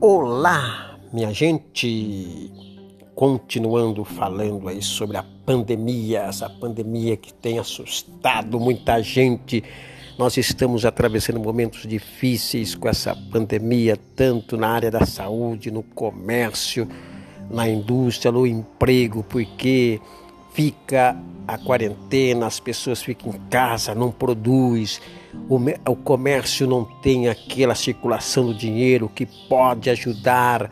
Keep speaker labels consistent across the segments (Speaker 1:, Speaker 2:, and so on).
Speaker 1: Olá, minha gente! Continuando falando aí sobre a pandemia, essa pandemia que tem assustado muita gente. Nós estamos atravessando momentos difíceis com essa pandemia, tanto na área da saúde, no comércio, na indústria, no emprego, porque fica a quarentena, as pessoas ficam em casa, não produz, o, o comércio não tem aquela circulação do dinheiro que pode ajudar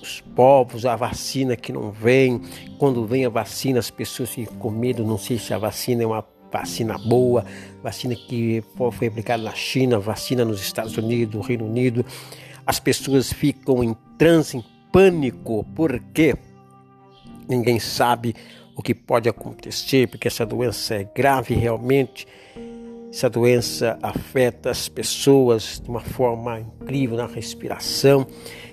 Speaker 1: os povos, a vacina que não vem. Quando vem a vacina, as pessoas ficam com medo, não sei se a vacina é uma vacina boa, vacina que foi aplicada na China, vacina nos Estados Unidos, no Reino Unido. As pessoas ficam em transe, em pânico, porque ninguém sabe o que pode acontecer, porque essa doença é grave realmente. Essa doença afeta as pessoas de uma forma incrível na respiração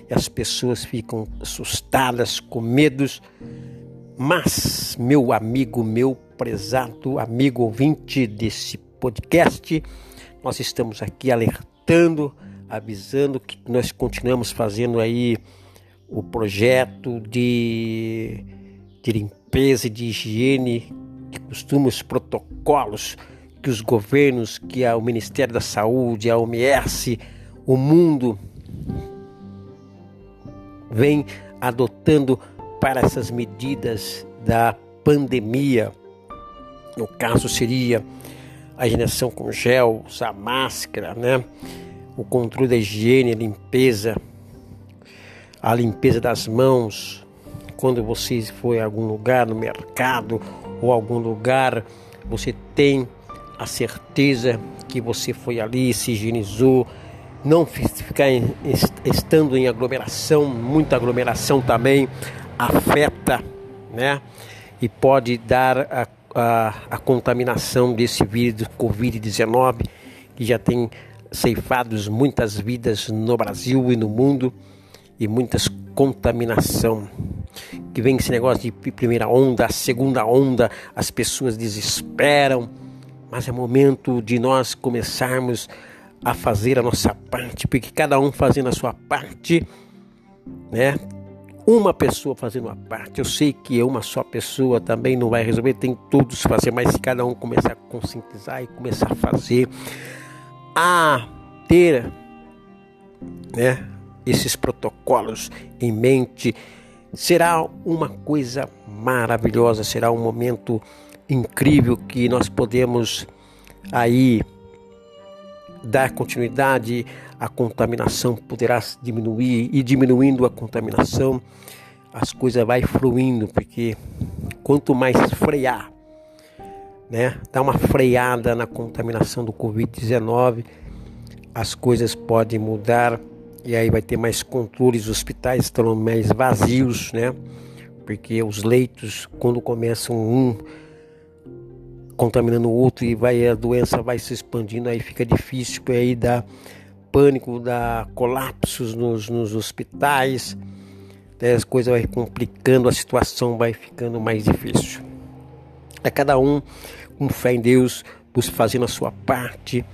Speaker 1: e as pessoas ficam assustadas, com medos. Mas, meu amigo, meu prezado amigo ouvinte desse podcast, nós estamos aqui alertando, avisando que nós continuamos fazendo aí o projeto de, de limpeza e de higiene, que costuma os protocolos que os governos, que o Ministério da Saúde, a OMS, o mundo vem adotando para essas medidas da pandemia. No caso seria a higienização com gel, usar máscara, né? O controle da higiene, a limpeza, a limpeza das mãos. Quando você for a algum lugar, no mercado ou algum lugar, você tem a certeza que você foi ali, se higienizou, não ficar em, estando em aglomeração, muita aglomeração também afeta, né? E pode dar a, a, a contaminação desse vírus Covid-19, que já tem ceifado muitas vidas no Brasil e no mundo, e muitas contaminação. Que vem esse negócio de primeira onda, segunda onda, as pessoas desesperam, mas é momento de nós começarmos a fazer a nossa parte, porque cada um fazendo a sua parte, né? Uma pessoa fazendo a parte. Eu sei que uma só pessoa também não vai resolver, tem todos fazer, mas se cada um começar a conscientizar e começar a fazer, a ter, né, esses protocolos em mente, será uma coisa maravilhosa, será um momento incrível que nós podemos aí dar continuidade, a contaminação poderá diminuir e diminuindo a contaminação, as coisas vai fluindo, porque quanto mais frear, né, dar uma freada na contaminação do Covid-19, as coisas podem mudar e aí vai ter mais controle, os hospitais estão mais vazios, né? Porque os leitos, quando começam um contaminando o outro e vai a doença vai se expandindo, aí fica difícil, aí dá pânico, dá colapsos nos, nos hospitais, as coisas vai complicando, a situação vai ficando mais difícil. É cada um com fé em Deus, fazendo a sua parte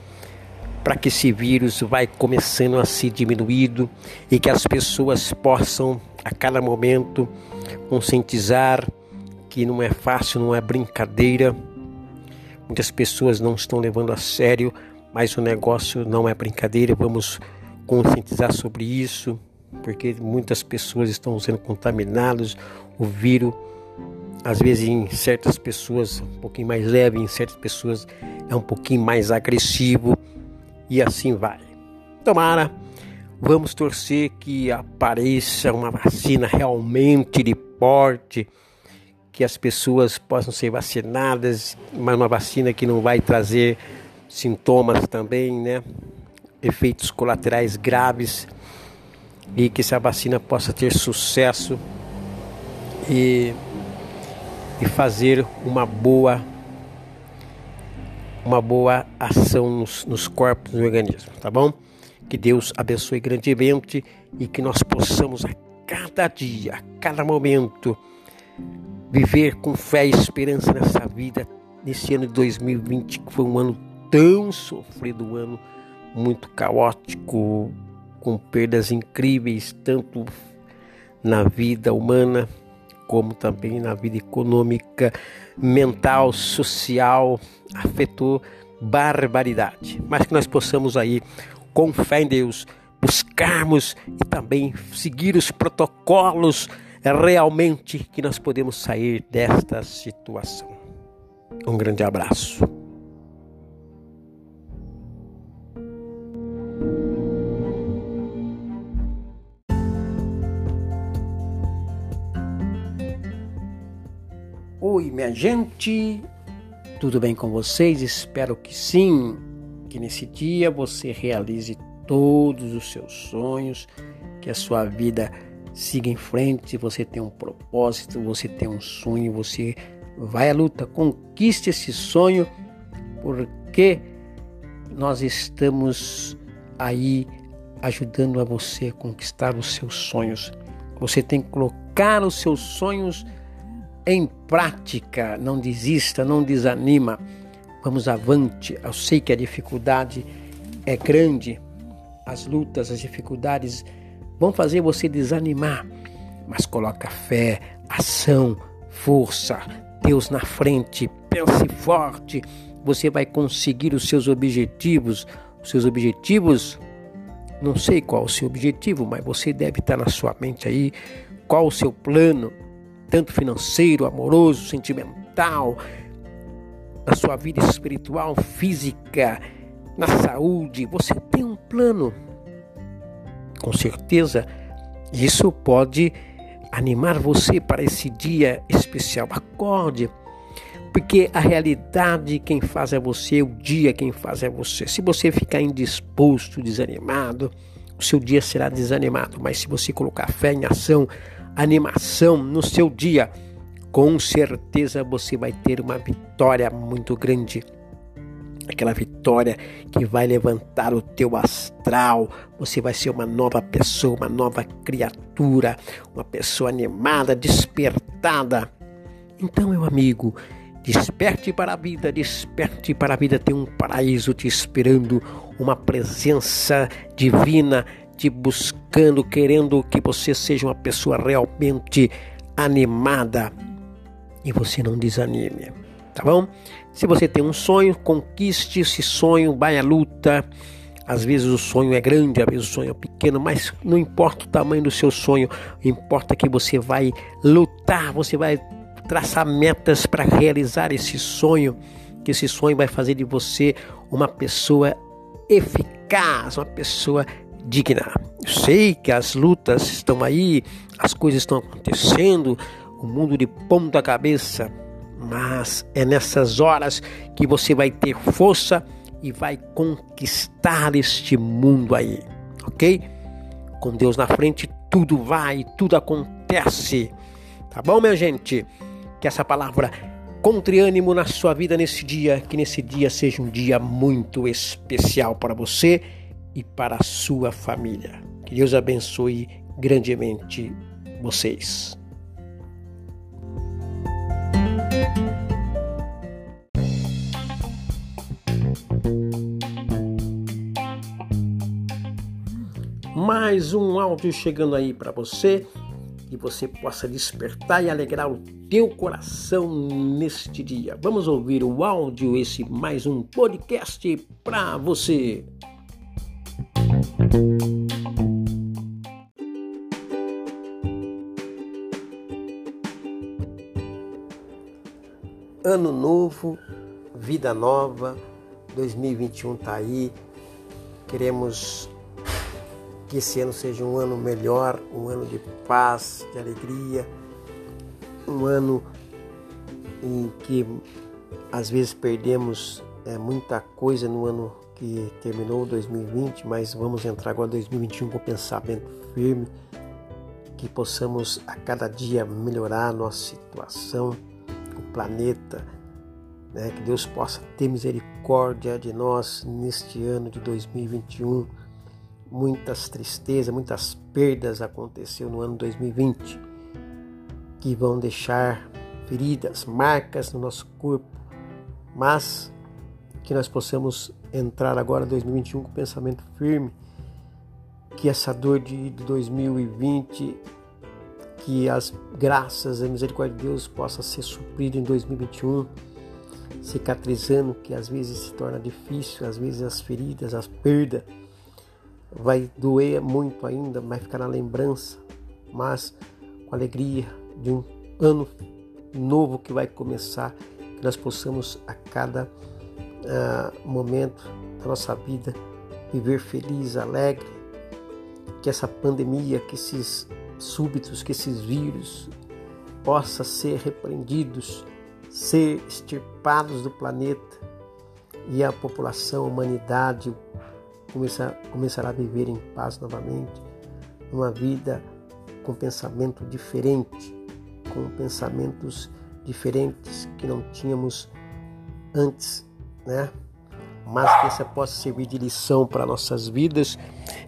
Speaker 1: para que esse vírus vai começando a ser diminuído e que as pessoas possam a cada momento conscientizar que não é fácil, não é brincadeira Muitas pessoas não estão levando a sério, mas o negócio não é brincadeira. Vamos conscientizar sobre isso, porque muitas pessoas estão sendo contaminadas. O vírus, às vezes, em certas pessoas, um pouquinho mais leve, em certas pessoas é um pouquinho mais agressivo, e assim vai. Tomara, vamos torcer que apareça uma vacina realmente de porte que as pessoas possam ser vacinadas, mas uma vacina que não vai trazer sintomas também, né? Efeitos colaterais graves e que essa vacina possa ter sucesso e, e fazer uma boa uma boa ação nos, nos corpos do organismo, tá bom? Que Deus abençoe grandemente e que nós possamos a cada dia, a cada momento viver com fé e esperança nessa vida, nesse ano de 2020, que foi um ano tão sofrido, um ano muito caótico, com perdas incríveis, tanto na vida humana como também na vida econômica, mental, social, afetou barbaridade. Mas que nós possamos aí, com fé em Deus, buscarmos e também seguir os protocolos realmente que nós podemos sair desta situação. Um grande abraço. Oi, minha gente, tudo bem com vocês? Espero que sim, que nesse dia você realize todos os seus sonhos, que a sua vida siga em frente, você tem um propósito, você tem um sonho, você vai à luta, conquiste esse sonho, porque nós estamos aí ajudando a você a conquistar os seus sonhos. Você tem que colocar os seus sonhos em prática, não desista, não desanima. Vamos avante. Eu sei que a dificuldade é grande, as lutas, as dificuldades vão fazer você desanimar, mas coloca fé, ação, força, Deus na frente, pense forte. Você vai conseguir os seus objetivos. Os seus objetivos, não sei qual o seu objetivo, mas você deve estar na sua mente aí qual o seu plano tanto financeiro, amoroso, sentimental, na sua vida espiritual, física, na saúde. Você tem um plano. Com certeza, isso pode animar você para esse dia especial. Acorde, porque a realidade quem faz é você, o dia quem faz é você. Se você ficar indisposto, desanimado, o seu dia será desanimado. Mas se você colocar fé em ação, animação no seu dia, com certeza você vai ter uma vitória muito grande. Aquela vitória que vai levantar o teu astral. Você vai ser uma nova pessoa, uma nova criatura, uma pessoa animada, despertada. Então, meu amigo, desperte para a vida, desperte para a vida. Tem um paraíso te esperando, uma presença divina te buscando, querendo que você seja uma pessoa realmente animada e você não desanime, tá bom? Se você tem um sonho, conquiste esse sonho, vai à luta. Às vezes o sonho é grande, às vezes o sonho é pequeno, mas não importa o tamanho do seu sonho, importa que você vai lutar, você vai traçar metas para realizar esse sonho, que esse sonho vai fazer de você uma pessoa eficaz, uma pessoa digna. Eu sei que as lutas estão aí, as coisas estão acontecendo, o mundo de ponta cabeça, mas é nessas horas que você vai ter força e vai conquistar este mundo aí, ok? Com Deus na frente, tudo vai, tudo acontece. Tá bom, minha gente? Que essa palavra contre ânimo na sua vida nesse dia, que nesse dia seja um dia muito especial para você e para a sua família. Que Deus abençoe grandemente vocês. Mais um áudio chegando aí para você que você possa despertar e alegrar o teu coração neste dia. Vamos ouvir o áudio, esse mais um podcast para você. Ano novo, vida nova, 2021 está aí. Queremos que esse ano seja um ano melhor, um ano de paz, de alegria, um ano em que às vezes perdemos é, muita coisa no ano que terminou 2020, mas vamos entrar agora em 2021 com pensamento firme, que possamos a cada dia melhorar a nossa situação, o planeta, né? que Deus possa ter misericórdia de nós neste ano de 2021. Muitas tristezas, muitas perdas aconteceu no ano 2020 que vão deixar feridas, marcas no nosso corpo, mas que nós possamos entrar agora 2021 com pensamento firme que essa dor de 2020, que as graças a misericórdia de Deus possa ser suprida em 2021, cicatrizando, que às vezes se torna difícil, às vezes as feridas, as perdas, vai doer muito ainda, vai ficar na lembrança, mas com alegria de um ano novo que vai começar, que nós possamos a cada uh, momento da nossa vida viver feliz, alegre, que essa pandemia, que esses súbitos, que esses vírus possa ser repreendidos, ser extirpados do planeta e a população, a humanidade começar, começará a viver em paz novamente, uma vida com pensamento diferente, com pensamentos diferentes que não tínhamos antes, né? Mas que essa possa servir de lição para nossas vidas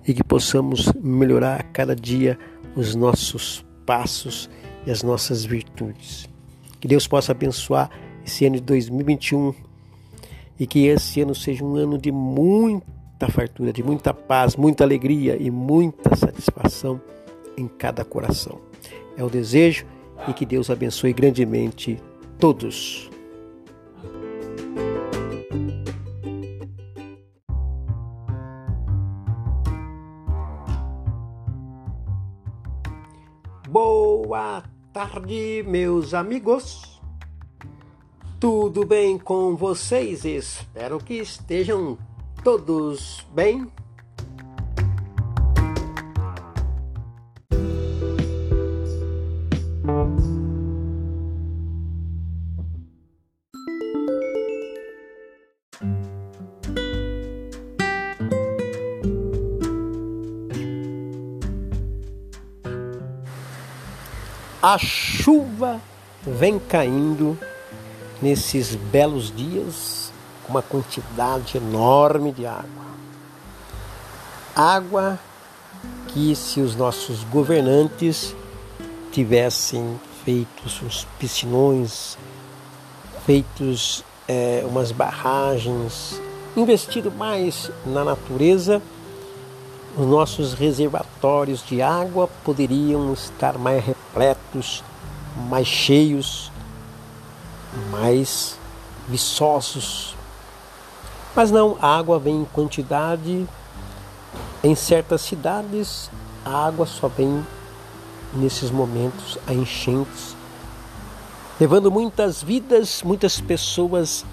Speaker 1: e que possamos melhorar a cada dia os nossos passos e as nossas virtudes. Que Deus possa abençoar esse ano de 2021 e que esse ano seja um ano de muita fartura, de muita paz, muita alegria e muita satisfação em cada coração. É o desejo e que Deus abençoe grandemente todos. Tarde, meus amigos. Tudo bem com vocês? Espero que estejam todos bem. A chuva vem caindo nesses belos dias uma quantidade enorme de água. Água que, se os nossos governantes tivessem feito uns piscinões, feitos é, umas barragens, investido mais na natureza, os nossos reservatórios de água poderiam estar mais mais cheios, mais viçosos. Mas não, a água vem em quantidade. Em certas cidades, a água só vem nesses momentos a enchentes, levando muitas vidas, muitas pessoas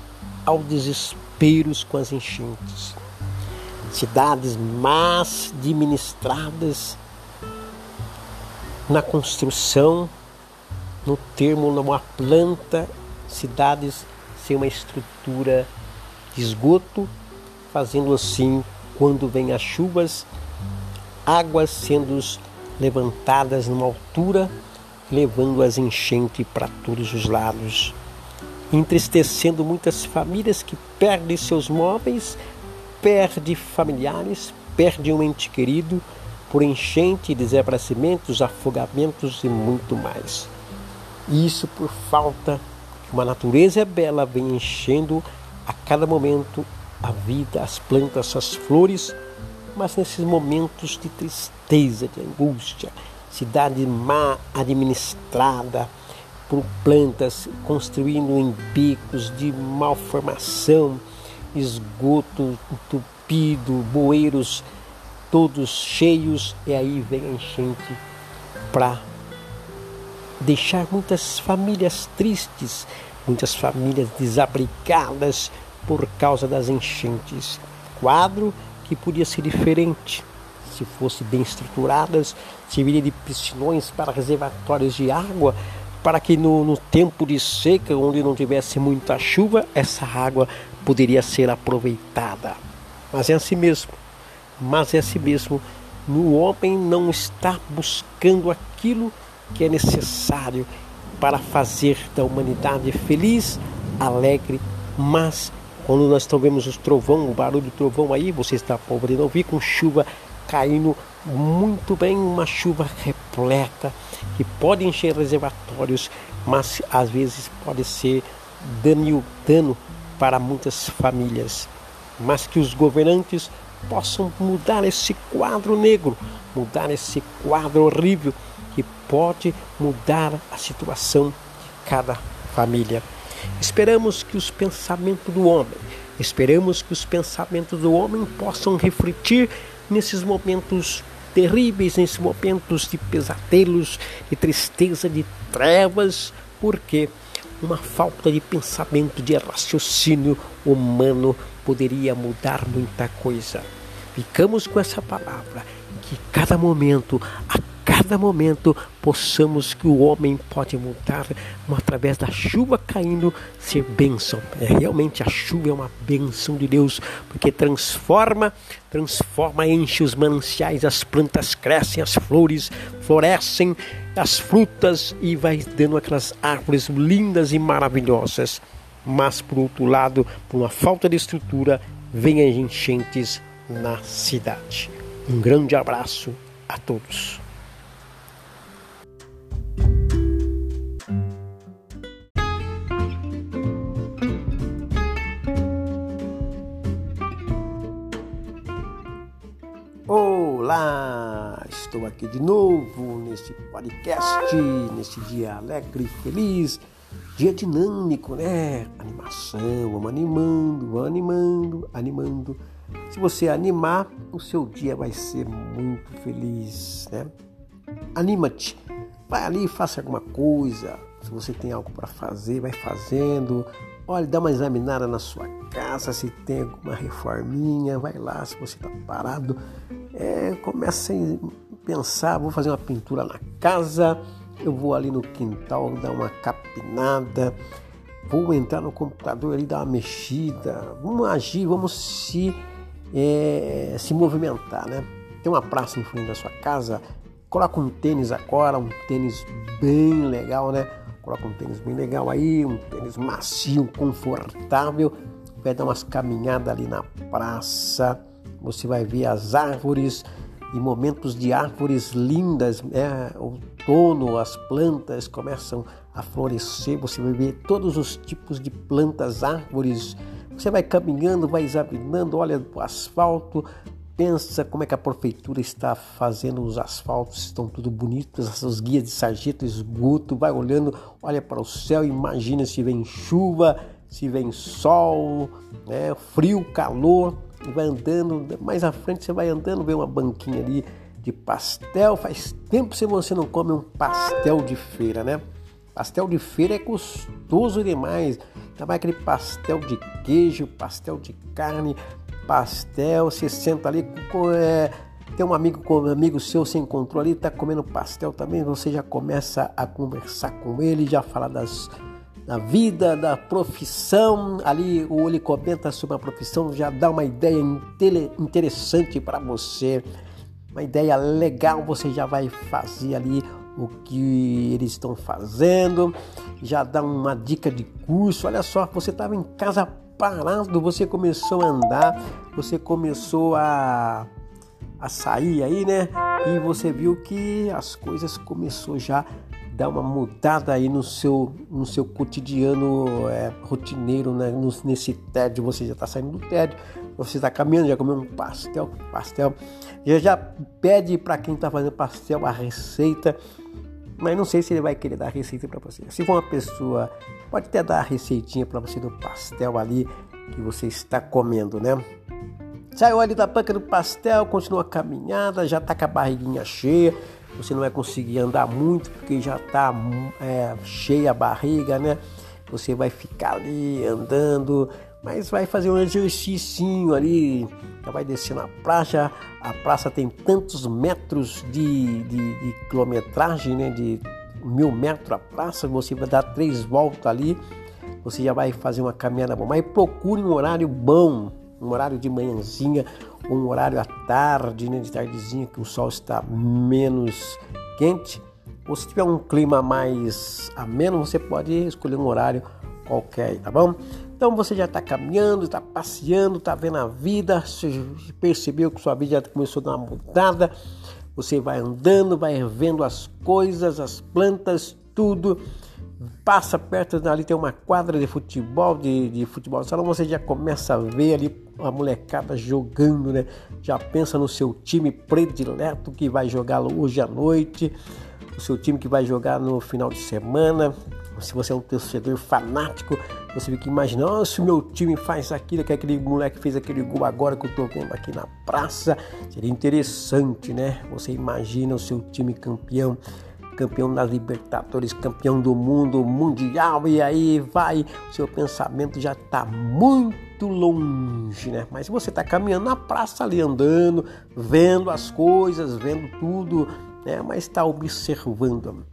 Speaker 1: ao desespero com as enchentes cidades más administradas na construção, no termo numa planta, cidades sem uma estrutura de esgoto, fazendo assim, quando vem as chuvas, águas sendo levantadas numa altura, levando as enchentes para todos os lados, entristecendo muitas famílias que perdem seus móveis perde familiares, perde um ente querido por enchente, desaparecimentos, afogamentos e muito mais. Isso por falta que uma natureza bela vem enchendo a cada momento a vida, as plantas, as flores, mas nesses momentos de tristeza, de angústia, cidade má administrada por plantas construindo em bicos de malformação, esgoto entupido, bueiros todos cheios, e aí vem a enchente para deixar muitas famílias tristes, muitas famílias desabrigadas por causa das enchentes. Quadro que podia ser diferente se fosse bem estruturadas, serviria de piscinões para reservatórios de água, para que no, no tempo de seca, onde não tivesse muita chuva, essa água poderia ser aproveitada. Mas é assim mesmo. Mas é assim mesmo. O homem não está buscando aquilo que é necessário para fazer da humanidade feliz, alegre, mas quando nós vemos o trovão, o barulho do trovão aí, você está podendo ouvir com chuva caindo muito bem, uma chuva repleta que pode encher reservatórios, mas às vezes pode ser dano para muitas famílias, mas que os governantes possam mudar esse quadro negro, mudar esse quadro horrível que pode mudar a situação de cada família. Esperamos que os pensamentos do homem, esperamos que os pensamentos do homem possam refletir nesses momentos terríveis, nesses momentos de pesadelos, de tristeza, de trevas, porque uma falta de pensamento, de raciocínio humano poderia mudar muita coisa. Ficamos com essa palavra, que cada momento, a cada momento possamos que o homem pode mudar através da chuva caindo ser bênção. É, realmente a chuva é uma bênção de Deus, porque transforma, transforma, enche os mananciais, as plantas crescem, as flores florescem, as frutas e vai dando aquelas árvores lindas e maravilhosas. Mas por outro lado, por uma falta de estrutura, vem as enchentes na cidade. Um grande abraço a todos. Olá, estou aqui de novo nesse podcast, nesse dia alegre feliz, dia dinâmico, né? Animação, vamos animando, vamos animando, animando. Se você animar, o seu dia vai ser muito feliz, né? Anima-te, vai ali, faça alguma coisa. Se você tem algo para fazer, vai fazendo. Olha, dá uma examinada na sua casa, se tem alguma reforminha, vai lá, se você está parado, é, começa a pensar, vou fazer uma pintura na casa, eu vou ali no quintal dar uma capinada, vou entrar no computador ali dar uma mexida, vamos agir, vamos se, é, se movimentar, né? Tem uma praça em frente da sua casa, coloca um tênis agora, um tênis bem legal, né? Coloca um tênis bem legal aí, um tênis macio, confortável, vai dar umas caminhadas ali na praça, você vai ver as árvores e momentos de árvores lindas, né? outono, as plantas começam a florescer, você vai ver todos os tipos de plantas, árvores. Você vai caminhando, vai examinando, olha o asfalto, pensa como é que a prefeitura está fazendo os asfaltos, estão tudo bonitos, os guias de sargento, esgoto, vai olhando, olha para o céu, imagina se vem chuva, se vem sol, né? frio, calor, e vai andando, mais à frente você vai andando, vê uma banquinha ali de pastel. Faz tempo que você não come um pastel de feira, né? Pastel de feira é gostoso demais. Também aquele pastel de queijo, pastel de carne, pastel. Você senta ali. É, tem um amigo, um amigo seu, você encontrou ali, tá comendo pastel também. Você já começa a conversar com ele, já fala das da vida, da profissão. Ali o ele comenta sobre a profissão, já dá uma ideia interessante para você, uma ideia legal. Você já vai fazer ali o que eles estão fazendo, já dá uma dica de curso. Olha só, você estava em casa parado, você começou a andar, você começou a, a sair aí, né? E você viu que as coisas começou já dar uma mudada aí no seu, no seu cotidiano é, rotineiro, né? nesse tédio. Você já está saindo do tédio, você está caminhando, já comeu um pastel, pastel, já, já pede para quem está fazendo pastel a receita, mas não sei se ele vai querer dar receita para você. Se for uma pessoa, pode até dar a receitinha para você do pastel ali que você está comendo, né? Saiu ali da banca do pastel, continua a caminhada, já está com a barriguinha cheia você não vai conseguir andar muito porque já está é, cheia a barriga, né? Você vai ficar ali andando, mas vai fazer um exercício ali, vai descer na praça. A praça tem tantos metros de, de, de quilometragem, né? De mil metros a praça, você vai dar três voltas ali, você já vai fazer uma caminhada boa. Mas procure um horário bom, um horário de manhãzinha, um horário à tarde, né, de tardezinha, que o sol está menos quente. Ou se tiver um clima mais ameno, você pode escolher um horário qualquer, tá bom? Então você já está caminhando, está passeando, está vendo a vida, percebeu que sua vida já começou a dar uma mudada. Você vai andando, vai vendo as coisas, as plantas, tudo. passa perto ali tem uma quadra de futebol, de, de futebol salão, você já começa a ver ali a molecada jogando, né? Já pensa no seu time predileto que vai jogar hoje à noite, o seu time que vai jogar no final de semana. Se você é um torcedor fanático, você fica imaginando, se o meu time faz aquilo, que aquele moleque fez aquele gol agora que eu tô vendo aqui na praça, seria interessante, né? Você imagina o seu time campeão campeão da Libertadores, campeão do mundo, mundial, e aí vai, seu pensamento já está muito longe, né? Mas você está caminhando na praça ali, andando, vendo as coisas, vendo tudo, né? Mas está observando.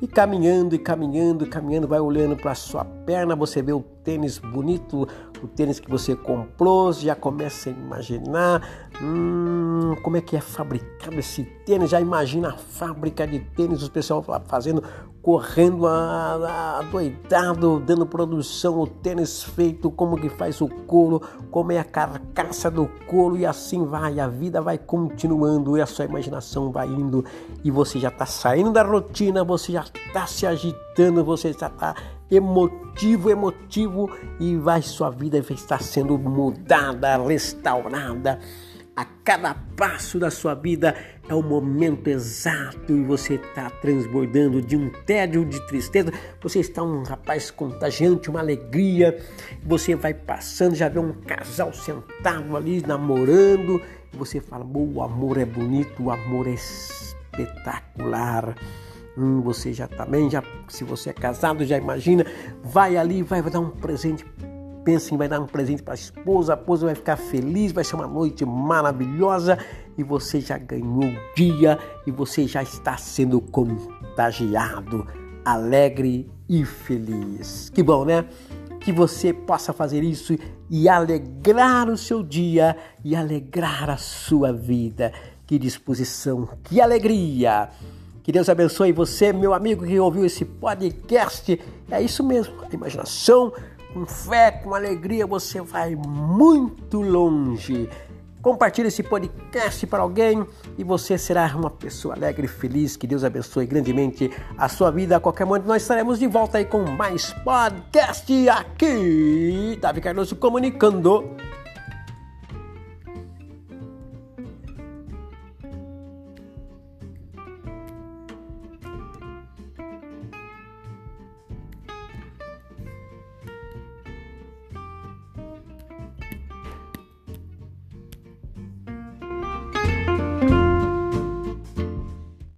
Speaker 1: E caminhando e caminhando e caminhando, vai olhando para sua perna, você vê o tênis bonito, o tênis que você comprou, já começa a imaginar hum, como é que é fabricado esse tênis, já imagina a fábrica de tênis, os pessoal fazendo, correndo adoidado, dando produção, o tênis feito, como que faz o couro, como é a carcaça do couro e assim vai, a vida vai continuando e a sua imaginação vai indo e você já está saindo da rotina, você já está se agitando, você já está emotivo, emotivo e vai sua vida vai estar sendo mudada, restaurada. A cada passo da sua vida é o momento exato e você está transbordando de um tédio, de tristeza. Você está um rapaz contagiante, uma alegria. Você vai passando, já vê um casal sentado ali namorando. E você fala: o amor é bonito, o amor é espetacular. Hum, você já também, já, se você é casado, já imagina, vai ali, vai, vai dar um presente pensa em vai dar um presente para a esposa, a esposa vai ficar feliz, vai ser uma noite maravilhosa e você já ganhou o dia e você já está sendo contagiado, alegre e feliz. Que bom, né? Que você possa fazer isso e alegrar o seu dia e alegrar a sua vida. Que disposição, que alegria! Que Deus abençoe você, meu amigo que ouviu esse podcast. É isso mesmo, a imaginação, com fé, com alegria, você vai muito longe. Compartilhe esse podcast para alguém e você será uma pessoa alegre e feliz. Que Deus abençoe grandemente a sua vida. A qualquer momento nós estaremos de volta aí com mais podcast aqui. Davi Cardoso comunicando.